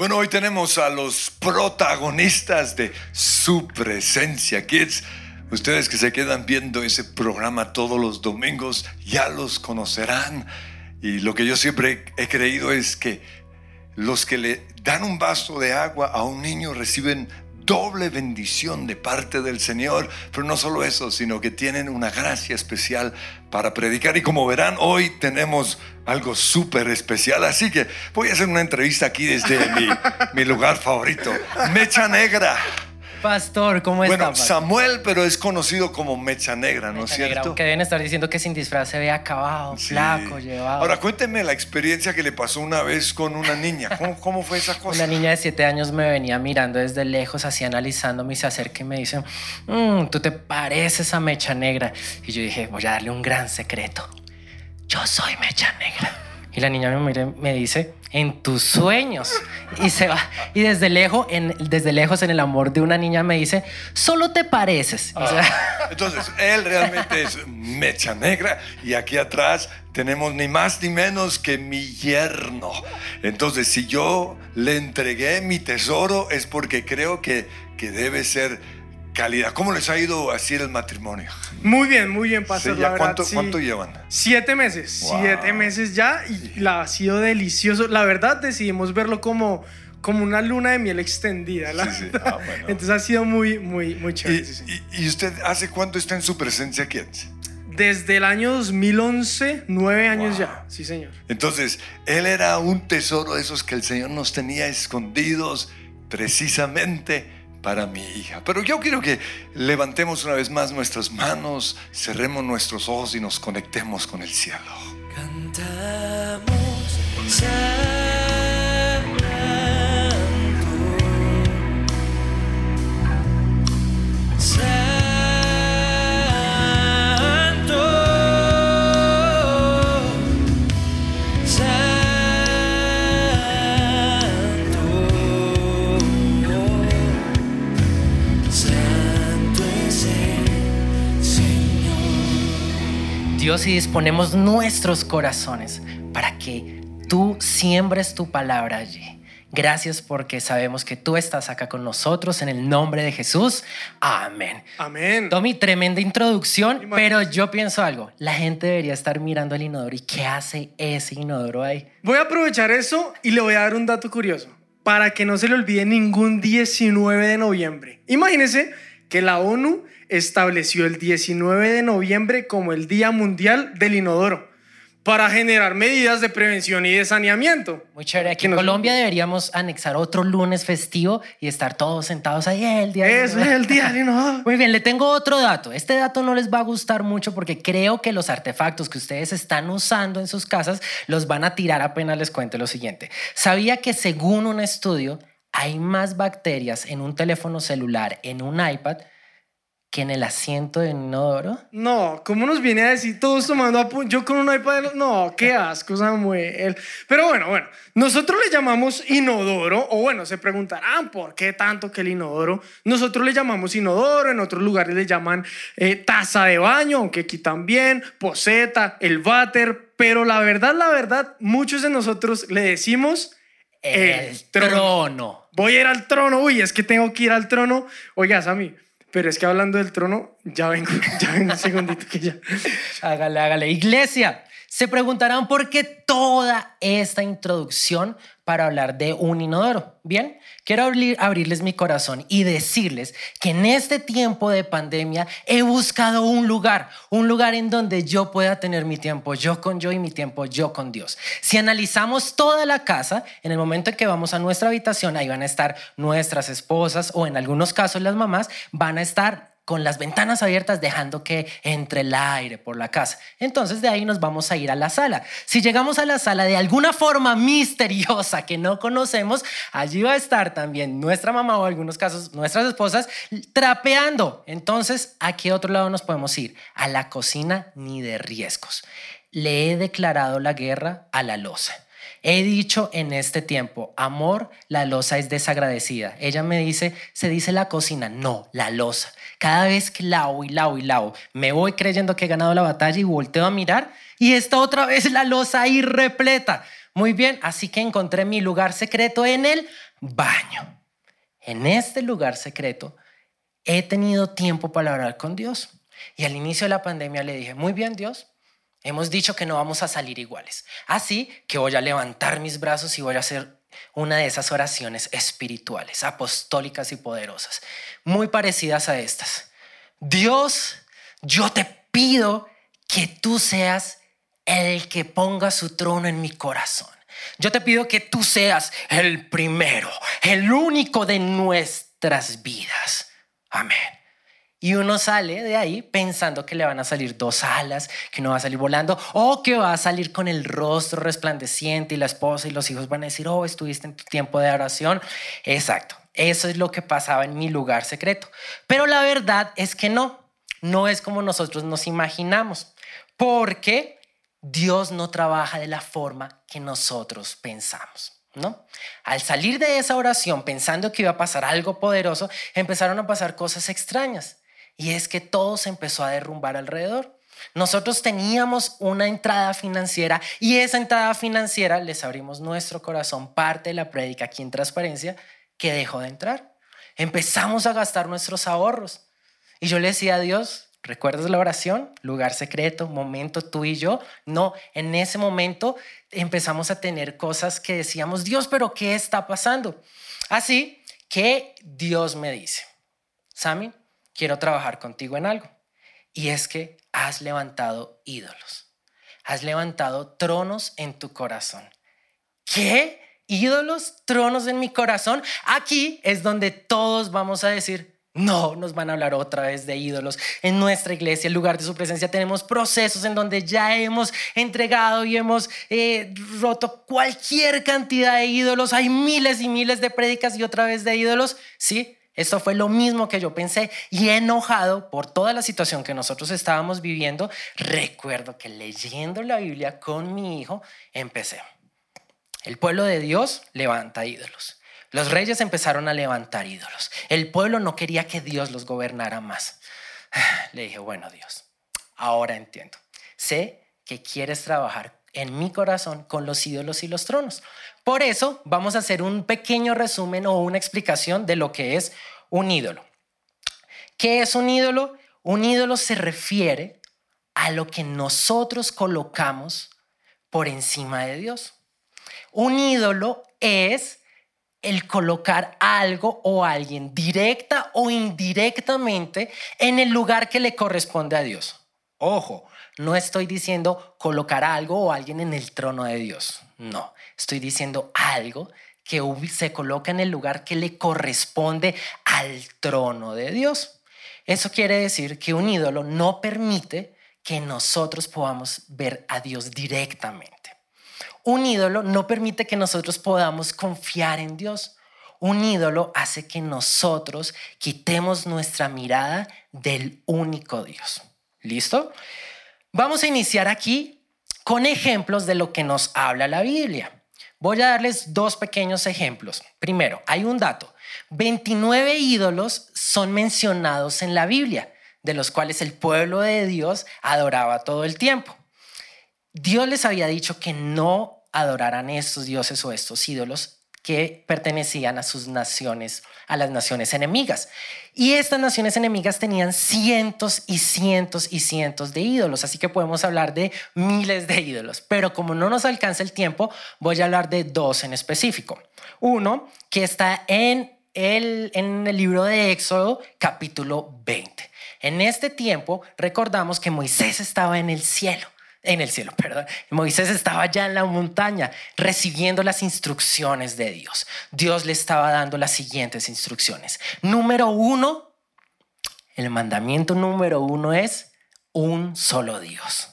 Bueno, hoy tenemos a los protagonistas de su presencia, kids. Ustedes que se quedan viendo ese programa todos los domingos ya los conocerán. Y lo que yo siempre he creído es que los que le dan un vaso de agua a un niño reciben doble bendición de parte del Señor. Pero no solo eso, sino que tienen una gracia especial para predicar. Y como verán, hoy tenemos algo súper especial. Así que voy a hacer una entrevista aquí desde mi, mi lugar favorito, Mecha Negra. Pastor, ¿cómo está? Bueno, Samuel, pero es conocido como Mecha Negra, ¿no es cierto? Aunque deben estar diciendo que sin disfraz se ve acabado, Sí. flaco, llevado. Ahora cuénteme la experiencia que le pasó una vez con una niña. ¿Cómo, cómo fue esa cosa? Una niña de 7 años me venía mirando desde lejos, así analizándome y se acerca y me dice, "Mm, tú te pareces a Mecha Negra. Y yo dije, voy a darle un gran secreto. Yo soy Mecha Negra. Y la niña me mira y me dice, en tus sueños. Y se va. Y desde lejos, en, desde lejos, en el amor de una niña me dice, solo te pareces. Sea, Entonces, él realmente es mecha negra y aquí atrás tenemos ni más ni menos que mi yerno. Entonces, si yo le entregué mi tesoro es porque creo que, que debe ser calidad. ¿Cómo les ha ido así el matrimonio? Muy bien, muy bien, pastor. Sí, la ¿ya verdad, cuánto, sí. ¿Cuánto llevan? Siete meses, Wow. siete meses ya y la, ha sido delicioso. La verdad decidimos verlo como, como una luna de miel extendida. la Sí, sí. verdad. Ah, bueno. Entonces ha sido muy, muy, muy ¿Y, chévere. y- y usted hace cuánto está en su presencia aquí? Desde el año 2011, nueve años Wow. ya. Sí, señor. Entonces, él era un tesoro de esos que el Señor nos tenía escondidos precisamente para mi hija. Pero yo quiero que levantemos una vez más nuestras manos, cerremos nuestros ojos y nos conectemos con el cielo. Cantamos Dios, y disponemos nuestros corazones para que tú siembres tu palabra allí. Gracias porque sabemos que tú estás acá con nosotros en el nombre de Jesús. Amén. Amén. Tommy, tremenda introducción, pero yo pienso algo. La gente debería estar mirando el inodoro. ¿Y qué hace ese inodoro ahí? Voy a aprovechar eso y le voy a dar un dato curioso para que no se le olvide ningún 19 de noviembre. Imagínense que la ONU estableció el 19 de noviembre como el Día Mundial del Inodoro para generar medidas de prevención y de saneamiento. Muy chévere. Aquí en nos- Colombia deberíamos anexar otro lunes festivo y estar todos sentados ahí el día Eso es el Día del Inodoro. Muy bien, le tengo otro dato. Este dato no les va a gustar mucho porque creo que los artefactos que ustedes están usando en sus casas los van a tirar apenas les cuente lo siguiente. ¿Sabía que según un estudio hay más bacterias en un teléfono celular, en un iPad, que en el asiento de inodoro? No, ¿cómo nos viene a decir todos tomando apu- Yo con un iPad. de No, qué asco, Samuel. Pero bueno, bueno, nosotros le llamamos inodoro, o bueno, se preguntarán por qué tanto que el inodoro. Nosotros le llamamos inodoro, en otros lugares le llaman eh, taza de baño, aunque aquí también, poseta, el váter. Pero la verdad, la verdad, muchos de nosotros le decimos El, trono. trono. Voy a ir al trono. Uy, es que tengo que ir al trono. Oiga, Sammy, pero es que hablando del trono, ya vengo, ya vengo un segundito que ya. Hágale, hágale. Iglesia, se preguntarán por qué toda esta introducción para hablar de un inodoro. Bien, quiero abrir- abrirles mi corazón y decirles que en este tiempo de pandemia he buscado un lugar, un lugar en donde yo pueda tener mi tiempo yo con yo y mi tiempo yo con Dios. Si analizamos toda la casa, en el momento en que vamos a nuestra habitación, ahí van a estar nuestras esposas o en algunos casos las mamás, van a estar con las ventanas abiertas dejando que entre el aire por la casa. Entonces de ahí nos vamos a ir a la sala. Si llegamos a la sala de alguna forma misteriosa que no conocemos, allí va a estar también nuestra mamá o en algunos casos nuestras esposas trapeando. Entonces, ¿a qué otro lado nos podemos ir? A la cocina ni de riesgos. Le he declarado la guerra a la loza. He dicho en este tiempo, amor, la losa es desagradecida. Ella me dice, se dice la cocina, no, la losa. Cada vez que lavo y lavo y lavo, me voy creyendo que he ganado la batalla y volteo a mirar y está otra vez la losa ahí repleta. Muy bien, así que encontré mi lugar secreto en el baño. En este lugar secreto he tenido tiempo para hablar con Dios. Y al inicio de la pandemia le dije, muy bien Dios, hemos dicho que no vamos a salir iguales. Así que voy a levantar mis brazos y voy a hacer una de esas oraciones espirituales, apostólicas y poderosas, muy parecidas a estas. Dios, yo te pido que tú seas el que ponga su trono en mi corazón. Yo te pido que tú seas el primero, el único de nuestras vidas. Amén. Y uno sale de ahí pensando que le van a salir dos alas, que no va a salir volando, o que va a salir con el rostro resplandeciente y la esposa y los hijos van a decir, oh, estuviste en tu tiempo de oración. Exacto, eso es lo que pasaba en mi lugar secreto. Pero la verdad es que no, no es como nosotros nos imaginamos, porque Dios no trabaja de la forma que nosotros pensamos. ¿No? Al salir de esa oración pensando que iba a pasar algo poderoso, empezaron a pasar cosas extrañas. Y es que todo se empezó a derrumbar alrededor. Nosotros teníamos una entrada financiera y esa entrada financiera, les abrimos nuestro corazón, parte de la prédica aquí en Transparencia, que dejó de entrar. Empezamos a gastar nuestros ahorros. Y yo le decía a Dios, ¿recuerdas la oración? Lugar secreto, momento tú y yo. No, en ese momento empezamos a tener cosas que decíamos, Dios, pero ¿qué está pasando? Así que Dios me dice, Sammy, quiero trabajar contigo en algo. Y es que has levantado ídolos. Has levantado tronos en tu corazón. ¿Qué? ¿Ídolos? ¿Tronos en mi corazón? Aquí es donde todos vamos a decir, no, nos van a hablar otra vez de ídolos. En nuestra iglesia, en lugar de su presencia, tenemos procesos en donde ya hemos entregado y hemos eh, roto cualquier cantidad de ídolos. Hay miles y miles de prédicas y otra vez de ídolos. Sí, esto fue lo mismo que yo pensé y enojado por toda la situación que nosotros estábamos viviendo, recuerdo que leyendo la Biblia con mi hijo empecé. El pueblo de Dios levanta ídolos. Los reyes empezaron a levantar ídolos. El pueblo no quería que Dios los gobernara más. Le dije, bueno Dios, ahora entiendo. Sé que quieres trabajar en mi corazón con los ídolos y los tronos. Por eso vamos a hacer un pequeño resumen o una explicación de lo que es un ídolo. ¿Qué es un ídolo? Un ídolo se refiere a lo que nosotros colocamos por encima de Dios. Un ídolo es el colocar algo o alguien directa o indirectamente en el lugar que le corresponde a Dios. Ojo, no estoy diciendo colocar algo o alguien en el trono de Dios. No, estoy diciendo algo que se coloca en el lugar que le corresponde al trono de Dios. Eso quiere decir que un ídolo no permite que nosotros podamos ver a Dios directamente. Un ídolo no permite que nosotros podamos confiar en Dios. Un ídolo hace que nosotros quitemos nuestra mirada del único Dios. ¿Listo? Vamos a iniciar aquí con ejemplos de lo que nos habla la Biblia. Voy a darles dos pequeños ejemplos. Primero, hay un dato. 29 ídolos son mencionados en la Biblia, de los cuales el pueblo de Dios adoraba todo el tiempo. Dios les había dicho que no adoraran estos dioses o estos ídolos que pertenecían a sus naciones, a las naciones enemigas. Y estas naciones enemigas tenían cientos y cientos y cientos de ídolos, así que podemos hablar de miles de ídolos. Pero como no nos alcanza el tiempo, voy a hablar de dos en específico. Uno que está en el, en el libro de Éxodo capítulo 20. En este tiempo recordamos que Moisés estaba en el cielo en el cielo, perdón. Moisés estaba ya en la montaña recibiendo las instrucciones de Dios. Dios le estaba dando las siguientes instrucciones. Número uno, el mandamiento número uno es un solo Dios.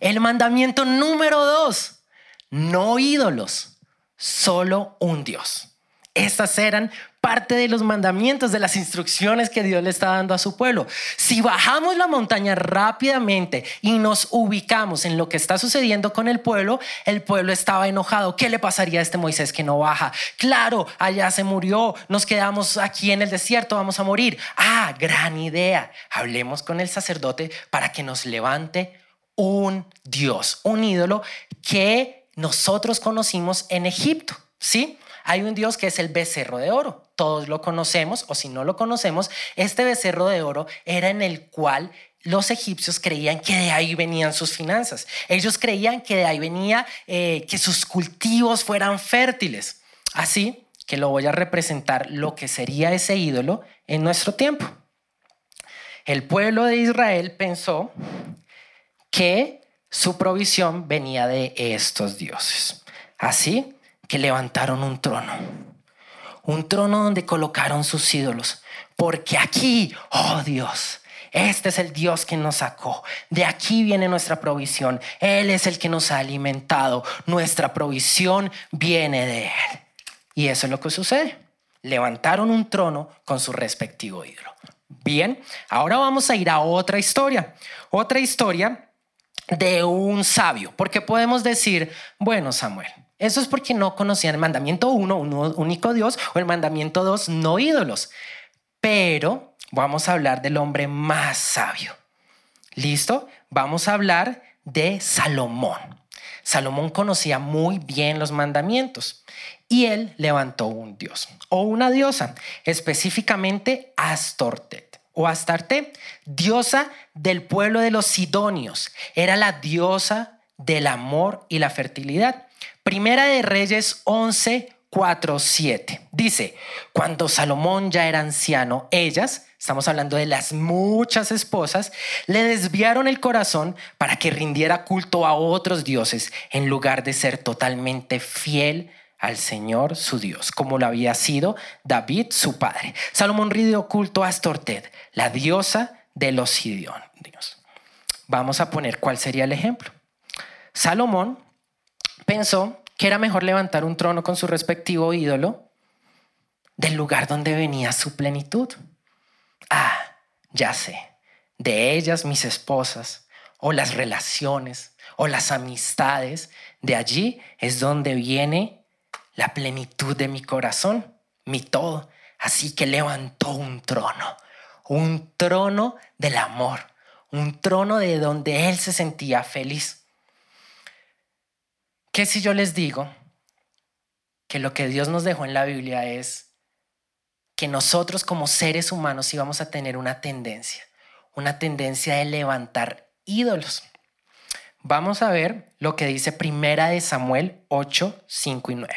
El mandamiento número dos, no ídolos, solo un Dios. Estas eran parte de los mandamientos, de las instrucciones que Dios le está dando a su pueblo. Si bajamos la montaña rápidamente y nos ubicamos en lo que está sucediendo con el pueblo, el pueblo estaba enojado. ¿Qué le pasaría a este Moisés que no baja? Claro, allá se murió, nos quedamos aquí en el desierto, vamos a morir. Ah, gran idea. Hablemos con el sacerdote para que nos levante un Dios, un ídolo que nosotros conocimos en Egipto, ¿sí? Hay un Dios que es el becerro de oro. Todos lo conocemos, o si no lo conocemos, este becerro de oro era en el cual los egipcios creían que de ahí venían sus finanzas. Ellos creían que de ahí venía eh, que sus cultivos fueran fértiles. Así que lo voy a representar lo que sería ese ídolo en nuestro tiempo. El pueblo de Israel pensó que su provisión venía de estos dioses. Así que levantaron un trono. Un trono donde colocaron sus ídolos. Porque aquí, oh Dios, este es el Dios que nos sacó. De aquí viene nuestra provisión. Él es el que nos ha alimentado. Nuestra provisión viene de Él. Y eso es lo que sucede. Levantaron un trono con su respectivo ídolo. Bien, ahora vamos a ir a otra historia. Otra historia de un sabio. Porque podemos decir, bueno, Samuel, eso es porque no conocían el mandamiento 1, un único Dios, o el mandamiento 2, no ídolos. Pero vamos a hablar del hombre más sabio. ¿Listo? Vamos a hablar de Salomón. Salomón conocía muy bien los mandamientos y él levantó un dios o una diosa, específicamente Astortet o Astarte, diosa del pueblo de los Sidonios. Era la diosa del amor y la fertilidad. Primera de Reyes 11, 4, 7. Dice, cuando Salomón ya era anciano, ellas, estamos hablando de las muchas esposas, le desviaron el corazón para que rindiera culto a otros dioses en lugar de ser totalmente fiel al Señor su Dios, como lo había sido David su padre. Salomón rindió culto a Astorted, la diosa de los Sidonios. Vamos a poner cuál sería el ejemplo. Salomón pensó que era mejor levantar un trono con su respectivo ídolo del lugar donde venía su plenitud. Ah, ya sé, de ellas mis esposas, o las relaciones, o las amistades, de allí es donde viene la plenitud de mi corazón, mi todo. Así que levantó un trono, un trono del amor, un trono de donde él se sentía feliz. ¿Qué si yo les digo que lo que Dios nos dejó en la Biblia es que nosotros como seres humanos íbamos a tener una tendencia, una tendencia de levantar ídolos? Vamos a ver lo que dice Primera de Samuel 8, 5 y 9.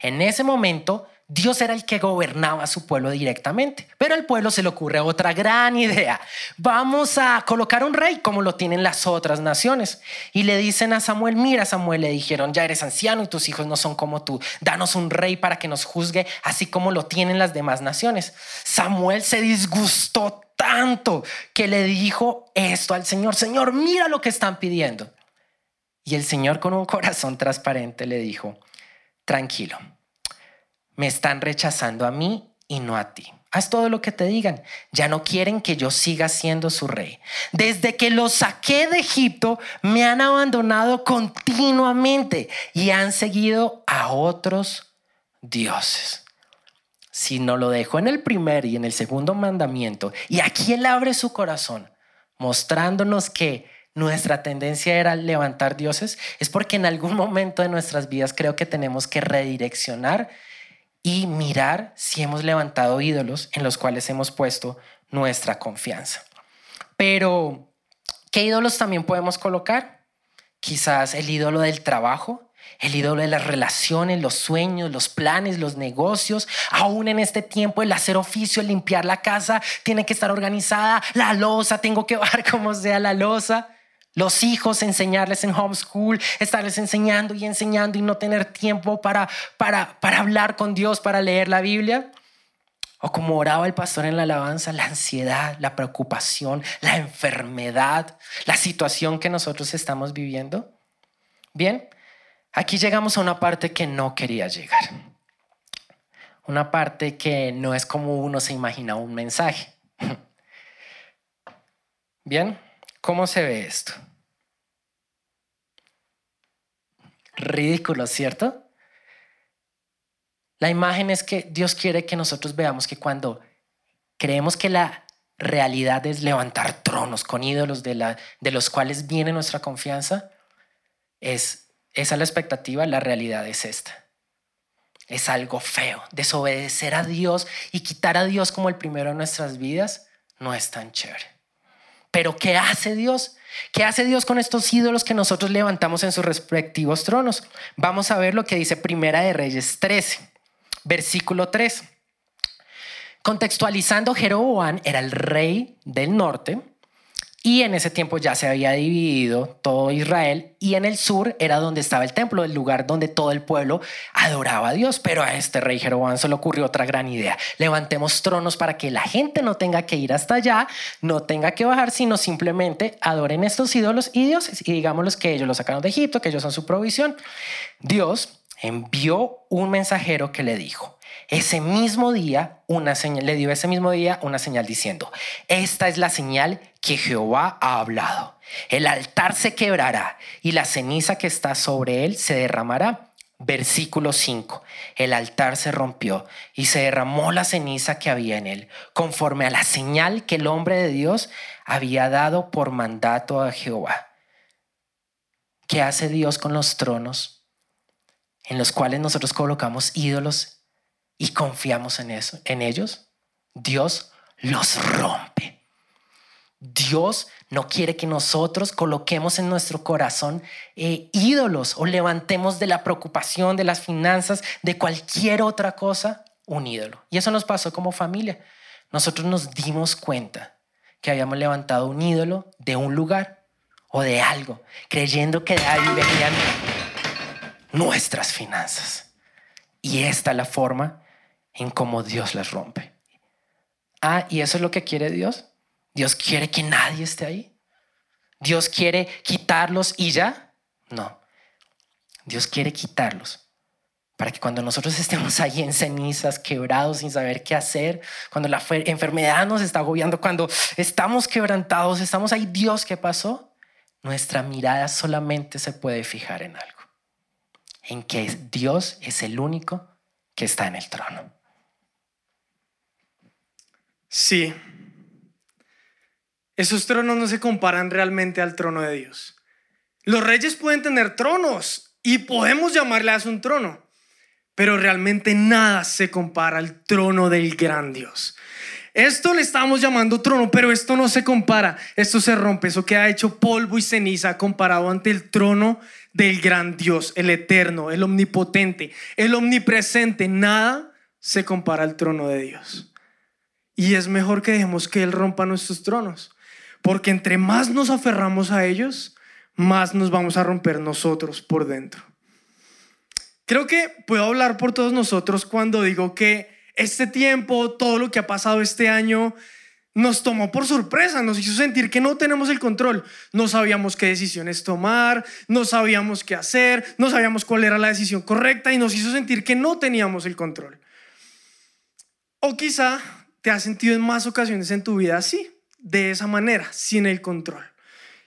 En ese momento, Dios era el que gobernaba a su pueblo directamente, pero al pueblo se le ocurre otra gran idea. Vamos a colocar un rey como lo tienen las otras naciones. Y le dicen a Samuel, mira Samuel, le dijeron, ya eres anciano y tus hijos no son como tú, danos un rey para que nos juzgue así como lo tienen las demás naciones. Samuel se disgustó tanto que le dijo esto al Señor, Señor, mira lo que están pidiendo. Y el Señor con un corazón transparente le dijo, tranquilo, me están rechazando a mí y no a ti. Haz todo lo que te digan. Ya no quieren que yo siga siendo su rey. Desde que los saqué de Egipto, me han abandonado continuamente y han seguido a otros dioses. Si no lo dejó en el primer y en el segundo mandamiento, y aquí él abre su corazón, mostrándonos que nuestra tendencia era levantar dioses, es porque en algún momento de nuestras vidas creo que tenemos que redireccionar y mirar si hemos levantado ídolos en los cuales hemos puesto nuestra confianza. Pero, ¿qué ídolos también podemos colocar? Quizás el ídolo del trabajo, el ídolo de las relaciones, los sueños, los planes, los negocios. Aún en este tiempo, el hacer oficio, el limpiar la casa, tiene que estar organizada. La losa, tengo que ver cómo sea la losa. Los hijos, enseñarles en homeschool, estarles enseñando y enseñando y no tener tiempo para, para, para hablar con Dios, para leer la Biblia. O como oraba el pastor en la alabanza, la ansiedad, la preocupación, la enfermedad, la situación que nosotros estamos viviendo. Bien, aquí llegamos a una parte que no quería llegar. Una parte que no es como uno se imagina un mensaje. Bien. ¿Cómo se ve esto? Ridículo, ¿cierto? La imagen es que Dios quiere que nosotros veamos que cuando creemos que la realidad es levantar tronos con ídolos de, los cuales viene nuestra confianza, es esa la expectativa, la realidad es esta. es algo feo. Desobedecer a Dios y quitar a Dios como el primero de nuestras vidas no es tan chévere. Pero ¿qué hace Dios? ¿Qué hace Dios con estos ídolos que nosotros levantamos en sus respectivos tronos? Vamos a ver lo que dice Primera de Reyes 13, versículo 3. Contextualizando, Jeroboam era el rey del norte y en ese tiempo ya se había dividido todo Israel y en el sur era donde estaba el templo, el lugar donde todo el pueblo adoraba a Dios. Pero a este rey Jeroboam se le ocurrió otra gran idea. Levantemos tronos para que la gente no tenga que ir hasta allá, no tenga que bajar, sino simplemente adoren estos ídolos y dioses y digámoslos que ellos los sacaron de Egipto, que ellos son su provisión. Dios envió un mensajero que le dijo, ese mismo día una señal, le dio ese mismo día una señal diciendo, esta es la señal que Jehová ha hablado. El altar se quebrará y la ceniza que está sobre él se derramará. Versículo 5. El altar se rompió y se derramó la ceniza que había en él, conforme a la señal que el hombre de Dios había dado por mandato a Jehová. ¿Qué hace Dios con los tronos en los cuales nosotros colocamos ídolos y confiamos en eso, en ellos? Dios los rompe. Dios no quiere que nosotros coloquemos en nuestro corazón eh, ídolos o levantemos de la preocupación, de las finanzas, de cualquier otra cosa, un ídolo. Y eso nos pasó como familia. Nosotros nos dimos cuenta que habíamos levantado un ídolo de un lugar o de algo, creyendo que de ahí venían nuestras finanzas. Y esta es la forma en cómo Dios las rompe. Ah, y eso es lo que quiere Dios. Dios quiere que nadie esté ahí. Dios quiere quitarlos y ya. No. Dios quiere quitarlos para que cuando nosotros estemos ahí en cenizas, quebrados, sin saber qué hacer, cuando la fe- enfermedad nos está agobiando, cuando estamos quebrantados, estamos ahí, Dios, ¿qué pasó? Nuestra mirada solamente se puede fijar en algo, en que Dios es el único que está en el trono. Sí. Esos tronos no se comparan realmente al trono de Dios. Los reyes pueden tener tronos y podemos llamarle a un trono, pero realmente nada se compara al trono del gran Dios. Esto le estamos llamando trono, pero esto no se compara. Esto se rompe, eso queda hecho polvo y ceniza comparado ante el trono del gran Dios, el eterno, el omnipotente, el omnipresente. Nada se compara al trono de Dios. Y es mejor que dejemos que Él rompa nuestros tronos. Porque entre más nos aferramos a ellos, más nos vamos a romper nosotros por dentro. Creo que puedo hablar por todos nosotros cuando digo que este tiempo, todo lo que ha pasado este año, nos tomó por sorpresa, nos hizo sentir que no tenemos el control. No sabíamos qué decisiones tomar, no sabíamos qué hacer, no sabíamos cuál era la decisión correcta y nos hizo sentir que no teníamos el control. O quizá te has sentido en más ocasiones en tu vida así, de esa manera, sin el control.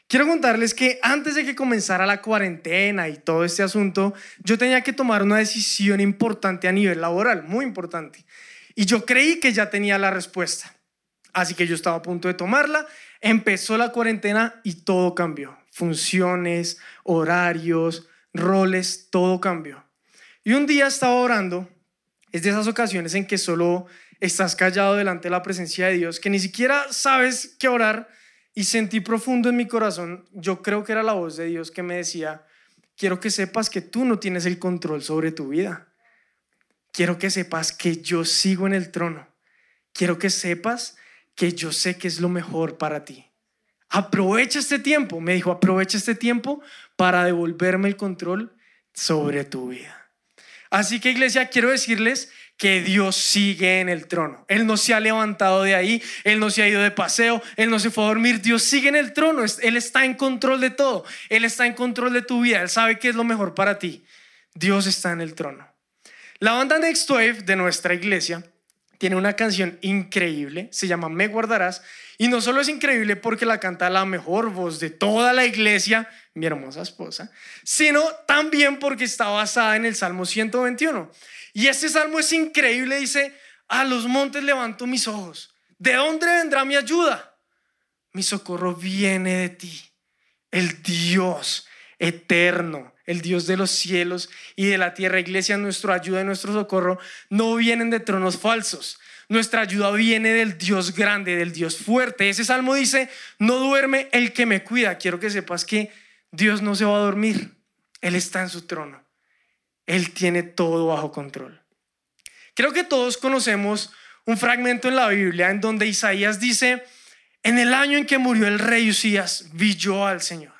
Quiero contarles que antes de que comenzara la cuarentena y todo este asunto, yo tenía que tomar una decisión importante a nivel laboral, muy importante. Y yo creí que ya tenía la respuesta. Así que yo estaba a punto de tomarla. Empezó la cuarentena y todo cambió. Funciones, horarios, roles, todo cambió. Y un día estaba orando. Es de esas ocasiones en que solo estás callado delante de la presencia de Dios, que ni siquiera sabes qué orar. Y sentí profundo en mi corazón, yo creo que era la voz de Dios que me decía, quiero que sepas que tú no tienes el control sobre tu vida. Quiero que sepas que yo sigo en el trono. Quiero que sepas que yo sé que es lo mejor para ti. Aprovecha este tiempo, me dijo, aprovecha este tiempo para devolverme el control sobre tu vida. Así que iglesia, quiero decirles que Dios sigue en el trono. Él no se ha levantado de ahí, Él no se ha ido de paseo, Él no se fue a dormir. Dios sigue en el trono, Él está en control de todo, Él está en control de tu vida, Él sabe qué es lo mejor para ti. Dios está en el trono. La banda Next Wave de nuestra iglesia tiene una canción increíble, se llama Me Guardarás, y no solo es increíble porque la canta la mejor voz de toda la iglesia, mi hermosa esposa, sino también porque está basada en el Salmo 121. Y este salmo es increíble, dice, a los montes levanto mis ojos, ¿de dónde vendrá mi ayuda? Mi socorro viene de ti, el Dios eterno, el Dios de los cielos y de la tierra. Iglesia, nuestra ayuda y nuestro socorro no vienen de tronos falsos. Nuestra ayuda viene del Dios grande, del Dios fuerte. Ese salmo dice, no duerme el que me cuida. Quiero que sepas que Dios no se va a dormir. Él está en su trono. Él tiene todo bajo control. Creo que todos conocemos un fragmento en la Biblia en donde Isaías dice, en el año en que murió el rey Usías, vi yo al Señor.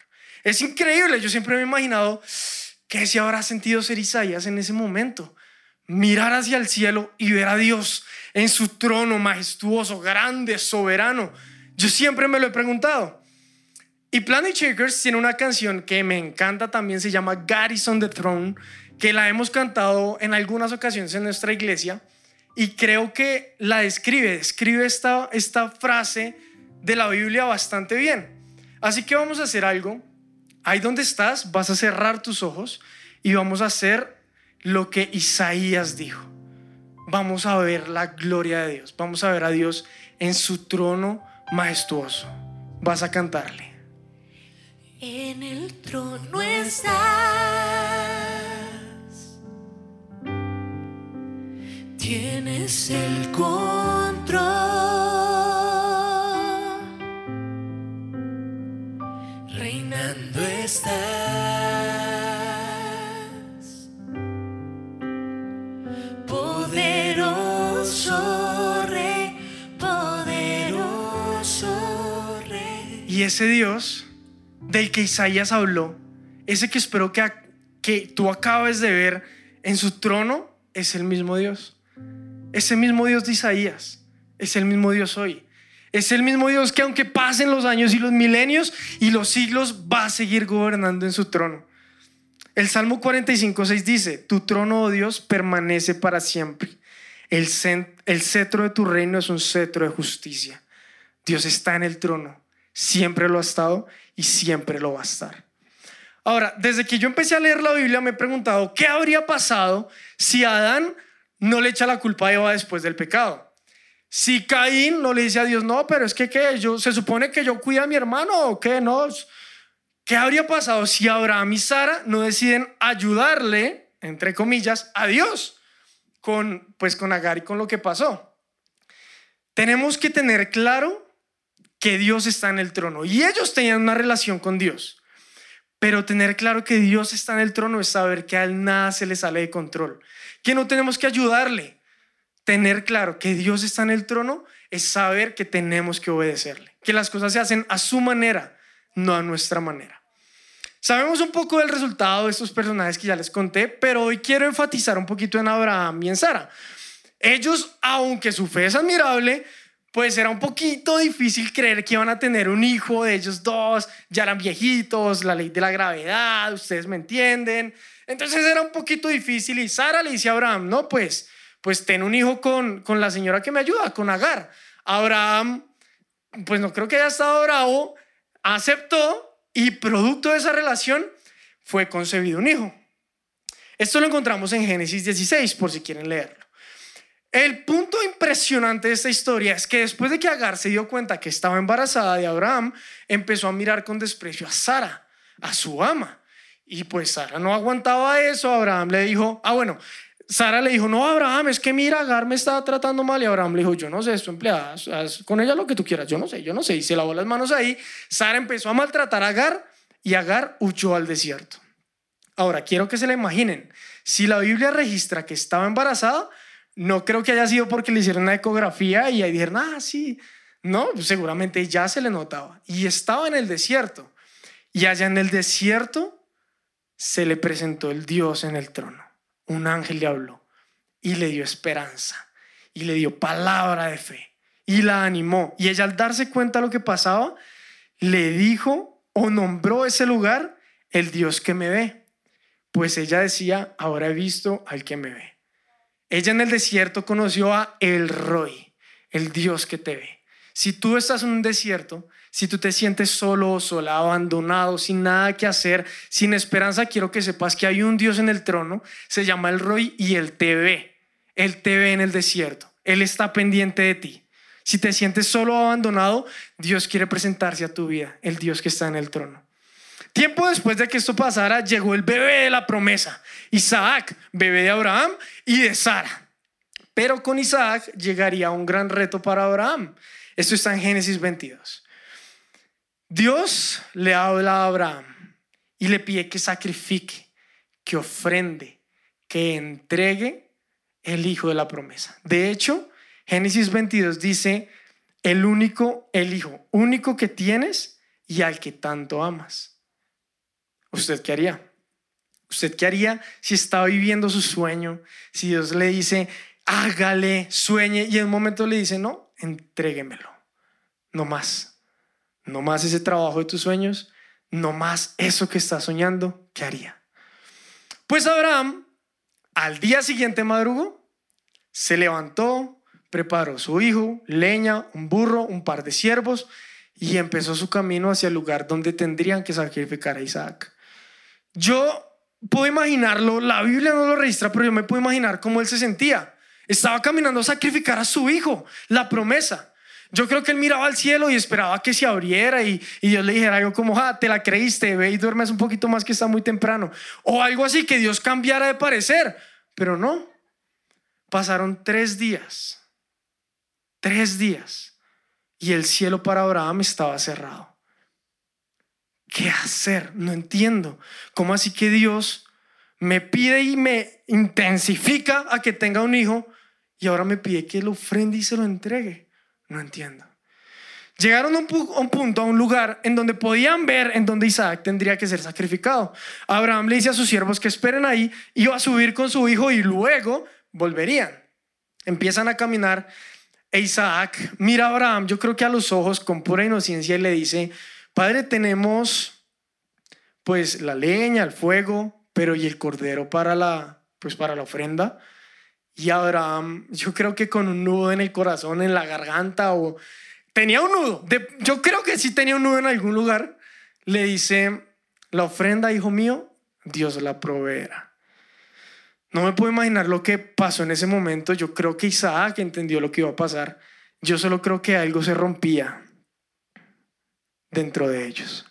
Es increíble, yo siempre me he imaginado que se habrá sentido ser Isaías en ese momento. Mirar hacia el cielo y ver a Dios en su trono majestuoso, grande, soberano. Yo siempre me lo he preguntado. Y Planet Shakers tiene una canción que me encanta también, se llama God is on the Throne, que la hemos cantado en algunas ocasiones en nuestra iglesia y creo que la describe, describe esta, esta frase de la Biblia bastante bien. Así que vamos a hacer algo. Ahí donde estás, vas a cerrar tus ojos y vamos a hacer lo que Isaías dijo. Vamos a ver la gloria de Dios. Vamos a ver a Dios en su trono majestuoso. Vas a cantarle. En el trono estás. Tienes el control. Y ese Dios del que Isaías habló, ese que espero que, que tú acabes de ver en su trono, es el mismo Dios. Ese mismo Dios de Isaías es el mismo Dios hoy. Es el mismo Dios que aunque pasen los años y los milenios y los siglos, va a seguir gobernando en su trono. El Salmo 45.6 dice, tu trono, oh Dios, permanece para siempre. El, el cetro de tu reino es un cetro de justicia. Dios está en el trono, siempre lo ha estado y siempre lo va a estar. Ahora, desde que yo empecé a leer la Biblia me he preguntado, ¿qué habría pasado si Adán no le echa la culpa a Eva después del pecado? Si Caín no le dice a Dios, no, pero es que ¿qué? Yo, se supone que yo cuida a mi hermano o qué, no. ¿Qué habría pasado si Abraham y Sara no deciden ayudarle, entre comillas, a Dios con, pues, con Agar y con lo que pasó? Tenemos que tener claro que Dios está en el trono y ellos tenían una relación con Dios. Pero tener claro que Dios está en el trono es saber que a él nada se le sale de control, que no tenemos que ayudarle. Tener claro que Dios está en el trono es saber que tenemos que obedecerle, que las cosas se hacen a su manera, no a nuestra manera. Sabemos un poco del resultado de estos personajes que ya les conté, pero hoy quiero enfatizar un poquito en Abraham y en Sara. Ellos, aunque su fe es admirable, pues era un poquito difícil creer que iban a tener un hijo de ellos dos, ya eran viejitos, la ley de la gravedad, ustedes me entienden. Entonces era un poquito difícil y Sara le dice a Abraham, no, pues, pues ten un hijo con, con la señora que me ayuda, con Agar. Abraham, pues no creo que haya estado bravo, aceptó y producto de esa relación fue concebido un hijo. Esto lo encontramos en Génesis 16, por si quieren leerlo. El punto impresionante de esta historia es que después de que Agar se dio cuenta que estaba embarazada de Abraham, empezó a mirar con desprecio a Sara, a su ama. Y pues Sara no aguantaba eso. Abraham le dijo, ah, bueno, Sara le dijo, no, Abraham, es que mira, Agar me está tratando mal. Y Abraham le dijo, yo no sé, es tu empleada, haz- haz con ella lo que tú quieras, yo no sé, yo no sé. Y se lavó las manos ahí. Sara empezó a maltratar a Agar y Agar huyó al desierto. Ahora, quiero que se la imaginen. Si la Biblia registra que estaba embarazada, no creo que haya sido porque le hicieron una ecografía y ahí dijeron, ah, sí. No, pues seguramente ya se le notaba. Y estaba en el desierto. Y allá en el desierto se le presentó el Dios en el trono. Un ángel le habló y le dio esperanza y le dio palabra de fe y la animó. Y ella al darse cuenta de lo que pasaba, le dijo o nombró ese lugar el Dios que me ve. Pues ella decía, ahora he visto al que me ve. Ella en el desierto conoció a El Roy, el Dios que te ve. Si tú estás en un desierto, si tú te sientes solo sola, abandonado, sin nada que hacer, sin esperanza, quiero que sepas que hay un Dios en el trono, se llama El Roy y Él te ve. Él en el desierto. Él está pendiente de ti. Si te sientes solo abandonado, Dios quiere presentarse a tu vida, el Dios que está en el trono. Tiempo después de que esto pasara, llegó el bebé de la promesa, Isaac, bebé de Abraham y de Sara. Pero con Isaac llegaría un gran reto para Abraham. Esto está en Génesis 22. Dios le habla a Abraham y le pide que sacrifique, que ofrende, que entregue el hijo de la promesa. De hecho, Génesis 22 dice, el único, el hijo único que tienes y al que tanto amas. ¿Usted qué haría? ¿Usted qué haría si está viviendo su sueño? Si Dios le dice, hágale, sueñe, y en un momento le dice, no, entréguemelo. No más. No más ese trabajo de tus sueños. No más eso que estás soñando. ¿Qué haría? Pues Abraham, al día siguiente madrugó, se levantó, preparó su hijo, leña, un burro, un par de siervos y empezó su camino hacia el lugar donde tendrían que sacrificar a Isaac. Yo puedo imaginarlo, la Biblia no lo registra, pero yo me puedo imaginar cómo él se sentía. Estaba caminando a sacrificar a su hijo, la promesa. Yo creo que él miraba al cielo y esperaba que se abriera y, Dios le dijera algo como, ah, te la creíste, ve y duermes un poquito más que está muy temprano. O algo así, que Dios cambiara de parecer. Pero no. Pasaron tres días. Tres días. Y el cielo para Abraham estaba cerrado. ¿Qué hacer? No entiendo. ¿Cómo así que Dios me pide y me intensifica a que tenga un hijo y ahora me pide que lo ofrende y se lo entregue? No entiendo. Llegaron a un, punto, a un lugar en donde podían ver en donde Isaac tendría que ser sacrificado. Abraham le dice a sus siervos que esperen ahí, iba a subir con su hijo y luego volverían. Empiezan a caminar e Isaac mira a Abraham, yo creo que a los ojos con pura inocencia y le dice, Padre, tenemos pues la leña, el fuego, pero y el cordero para la pues para la ofrenda. Y Abraham, yo creo que con un nudo en el corazón, en la garganta o tenía un nudo, de- yo creo que sí tenía un nudo en algún lugar, le dice, la ofrenda, hijo mío, Dios la proveerá. No me puedo imaginar lo que pasó en ese momento. Yo creo que Isaac entendió lo que iba a pasar. Yo solo creo que algo se rompía dentro de ellos.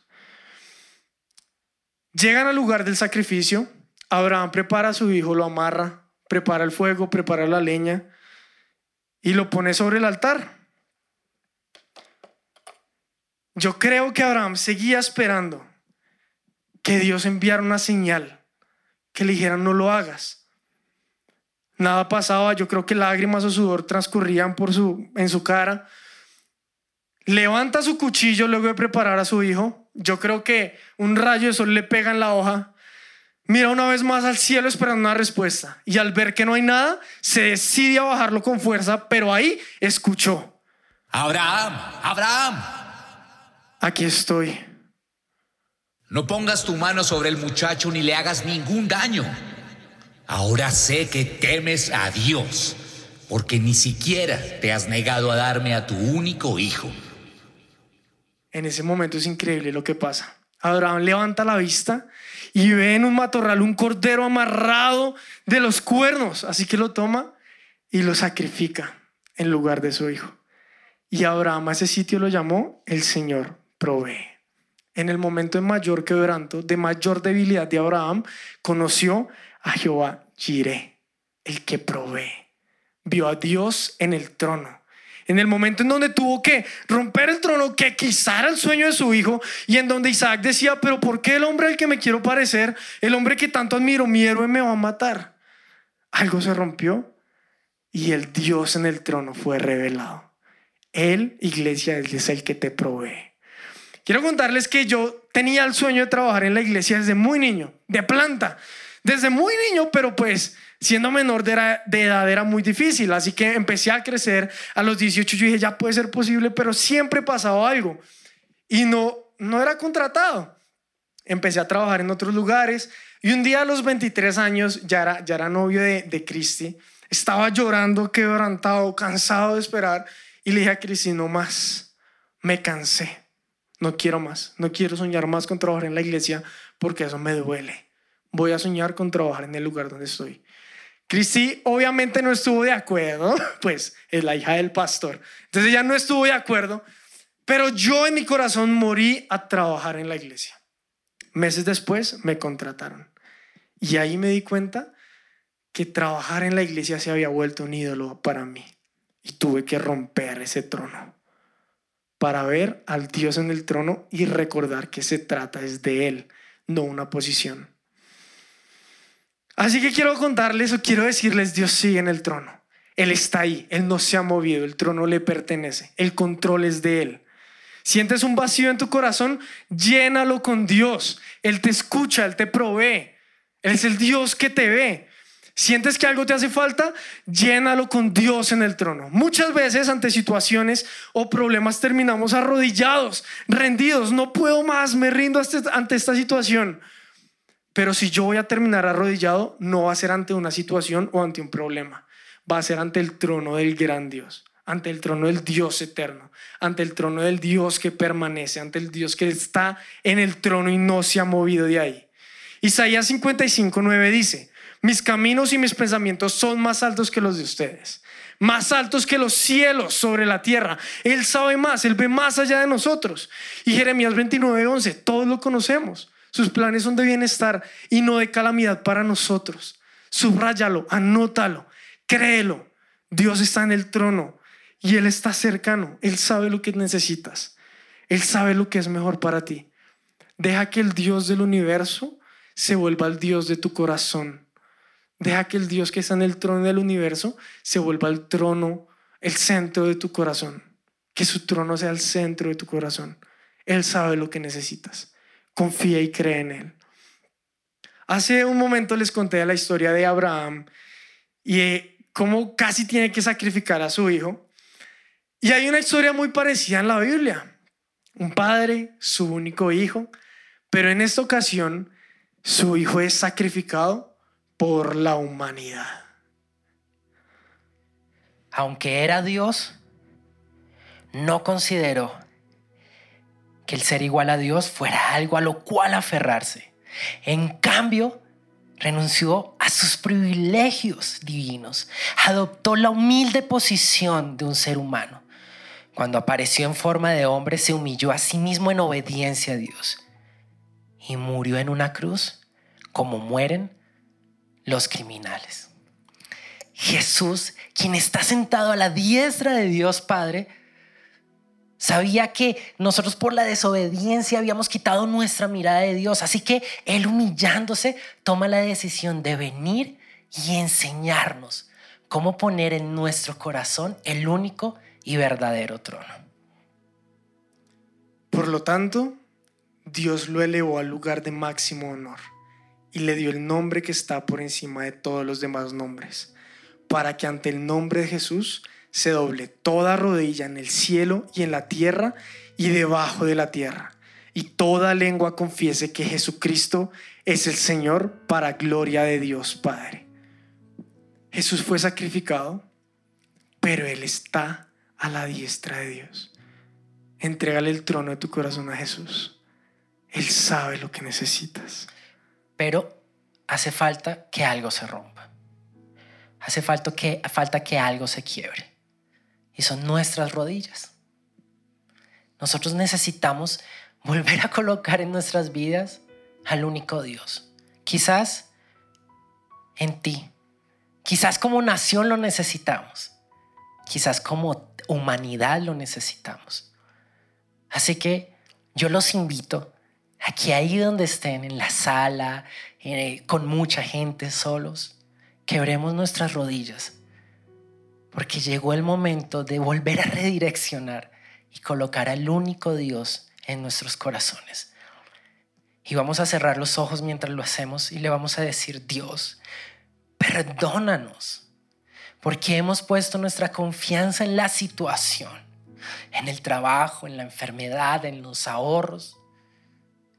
Llegan al lugar del sacrificio. Abraham prepara a su hijo, lo amarra, prepara el fuego, prepara la leña y lo pone sobre el altar. Yo creo que Abraham seguía esperando que Dios enviara una señal, que le dijera no lo hagas. Nada pasaba, yo creo que lágrimas o sudor transcurrían por su, en su cara. Levanta su cuchillo luego de preparar a su hijo. Yo creo que un rayo de sol le pega en la hoja. Mira una vez más al cielo esperando una respuesta. Y al ver que no hay nada, se decide a bajarlo con fuerza, pero ahí escuchó. Abraham, Abraham, Aquí estoy. no pongas tu mano sobre el muchacho ni le hagas ningún daño. Ahora sé que temes a Dios, porque ni siquiera te has negado a darme a tu único hijo. En ese momento es increíble lo que pasa. Abraham levanta la vista y ve en un matorral un cordero amarrado de los cuernos. Así que lo toma y lo sacrifica en lugar de su hijo. Y Abraham a ese sitio lo llamó el Señor provee. En el momento de mayor quebranto, de mayor debilidad de Abraham, conoció a Jehová Jireh, el que provee. Vio a Dios en el trono. En el momento en donde tuvo que romper el trono, que quizá el sueño de su hijo, y en donde Isaac decía, pero ¿por qué el hombre al que me quiero parecer, el hombre que tanto admiro, mi héroe, me va a matar? Algo se rompió y el Dios en el trono fue revelado. Él, iglesia, es el que te provee. Quiero contarles que yo tenía el sueño de trabajar en la iglesia desde muy niño, de planta, desde muy niño, pero pues siendo menor de, edad era muy difícil, así que empecé a crecer a los 18, yo dije, ya puede ser posible, pero siempre pasaba algo y no, no era contratado. Empecé a trabajar en otros lugares y un día a los 23 años ya era, ya era novio de, de estaba llorando, quebrantado, cansado de esperar y le dije a Cristi, no más, me cansé. No quiero más, no quiero soñar más con trabajar en la iglesia porque eso me duele. Voy a soñar con trabajar en el lugar donde estoy. Cristi obviamente no estuvo de acuerdo, pues es la hija del pastor. Entonces ella no estuvo de acuerdo, pero yo en mi corazón morí a trabajar en la iglesia. Meses después me contrataron. Y ahí me di cuenta que trabajar en la iglesia se había vuelto un ídolo para mí. Y tuve que romper ese trono para ver al Dios en el trono y recordar que se trata es de Él, no una posición. Así que quiero contarles o quiero decirles, Dios sigue en el trono. Él está ahí, Él no se ha movido, el trono le pertenece, el control es de Él. Sientes un vacío en tu corazón, llénalo con Dios. Él te escucha, Él te provee. Él es el Dios que te ve. Sientes que algo te hace falta, llénalo con Dios en el trono. Muchas veces ante situaciones o problemas terminamos arrodillados, rendidos. No puedo más, me rindo ante esta situación. Pero si yo voy a terminar arrodillado, no va a ser ante una situación o ante un problema. Va a ser ante el trono del gran Dios, ante el trono del Dios eterno, ante el trono del Dios que permanece, ante el Dios que está en el trono y no se ha movido de ahí. Isaías 55, 9 dice, mis caminos y mis pensamientos son más altos que los de ustedes, más altos que los cielos sobre la tierra. Él sabe más, Él ve más allá de nosotros. Y Jeremías 29, 11, todos lo conocemos. Sus planes son de bienestar y no de calamidad para nosotros. Subráyalo, anótalo, créelo. Dios está en el trono y Él está cercano. Él sabe lo que necesitas. Él sabe lo que es mejor para ti. Deja que el Dios del universo se vuelva el Dios de tu corazón. Deja que el Dios que está en el trono del universo se vuelva el trono, el centro de tu corazón. Que su trono sea el centro de tu corazón. Él sabe lo que necesitas. Confía y cree en Él. Hace un momento les conté la historia de Abraham y eh, cómo casi tiene que sacrificar a su hijo. Y hay una historia muy parecida en la Biblia. Un padre, su único hijo, pero en esta ocasión su hijo es sacrificado por la humanidad. Aunque era Dios, no consideró que el ser igual a Dios fuera algo a lo cual aferrarse. En cambio, renunció a sus privilegios divinos, adoptó la humilde posición de un ser humano. Cuando apareció en forma de hombre, se humilló a sí mismo en obediencia a Dios y murió en una cruz como mueren los criminales. Jesús, quien está sentado a la diestra de Dios Padre, sabía que nosotros por la desobediencia habíamos quitado nuestra mirada de Dios, así que Él humillándose toma la decisión de venir y enseñarnos cómo poner en nuestro corazón el único y verdadero trono. Por lo tanto, Dios lo elevó al lugar de máximo honor y le dio el nombre que está por encima de todos los demás nombres, para que ante el nombre de Jesús se doble toda rodilla en el cielo y en la tierra y debajo de la tierra, y toda lengua confiese que Jesucristo es el Señor para gloria de Dios Padre. Jesús fue sacrificado, pero Él está a la diestra de Dios. Entrégale el trono de tu corazón a Jesús. Él sabe lo que necesitas. Pero hace falta que algo se rompa. Hace falta que, falta que algo se quiebre. Y son nuestras rodillas. Nosotros necesitamos volver a colocar en nuestras vidas al único Dios. Quizás en ti. Quizás como nación lo necesitamos. Quizás como humanidad lo necesitamos. Así que yo los invito aquí ahí donde estén, en la sala, eh, con mucha gente solos, quebremos nuestras rodillas, porque llegó el momento de volver a redireccionar y colocar al único Dios en nuestros corazones. Y vamos a cerrar los ojos mientras lo hacemos y le vamos a decir, Dios, perdónanos, porque hemos puesto nuestra confianza en la situación, en el trabajo, en la enfermedad, en los ahorros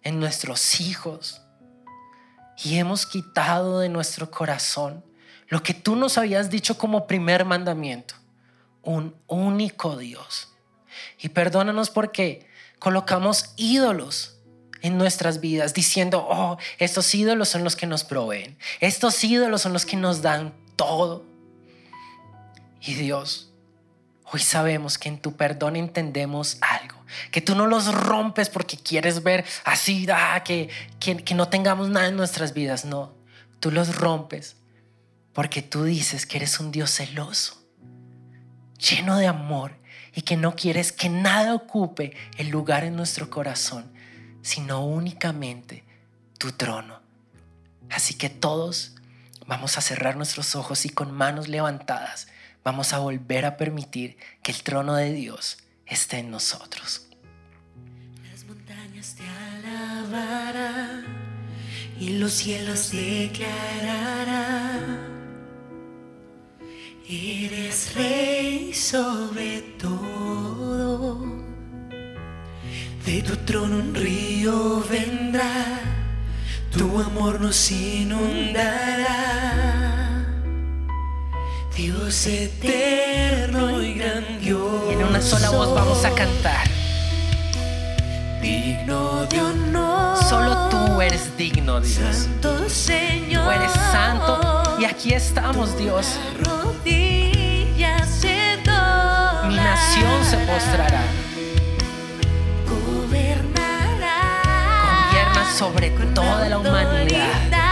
en nuestros hijos y hemos quitado de nuestro corazón lo que tú nos habías dicho como primer mandamiento, un único Dios. Y perdónanos porque colocamos ídolos en nuestras vidas diciendo, oh, estos ídolos son los que nos proveen, estos ídolos son los que nos dan todo. Y Dios, Hoy sabemos que en tu perdón entendemos algo, que tú no los rompes porque quieres ver así, ah, que, que, que no tengamos nada en nuestras vidas, no, tú los rompes porque tú dices que eres un Dios celoso, lleno de amor y que no quieres que nada ocupe el lugar en nuestro corazón, sino únicamente tu trono. Así que todos vamos a cerrar nuestros ojos y con manos levantadas vamos a volver a permitir que el trono de Dios esté en nosotros. Las montañas te alabarán y los cielos declararán. Eres rey sobre todo. De tu trono un río vendrá, tu amor nos inundará. Dios eterno y grandioso. Y en una sola voz vamos a cantar. Digno de honor. Solo tú eres digno, Dios. Santo Señor. Tú eres santo y aquí estamos, Dios. Mi nación se postrará. Gobernará. Gobierna sobre toda la humanidad.